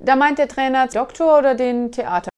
Da meint der Trainer Doktor oder den Theater?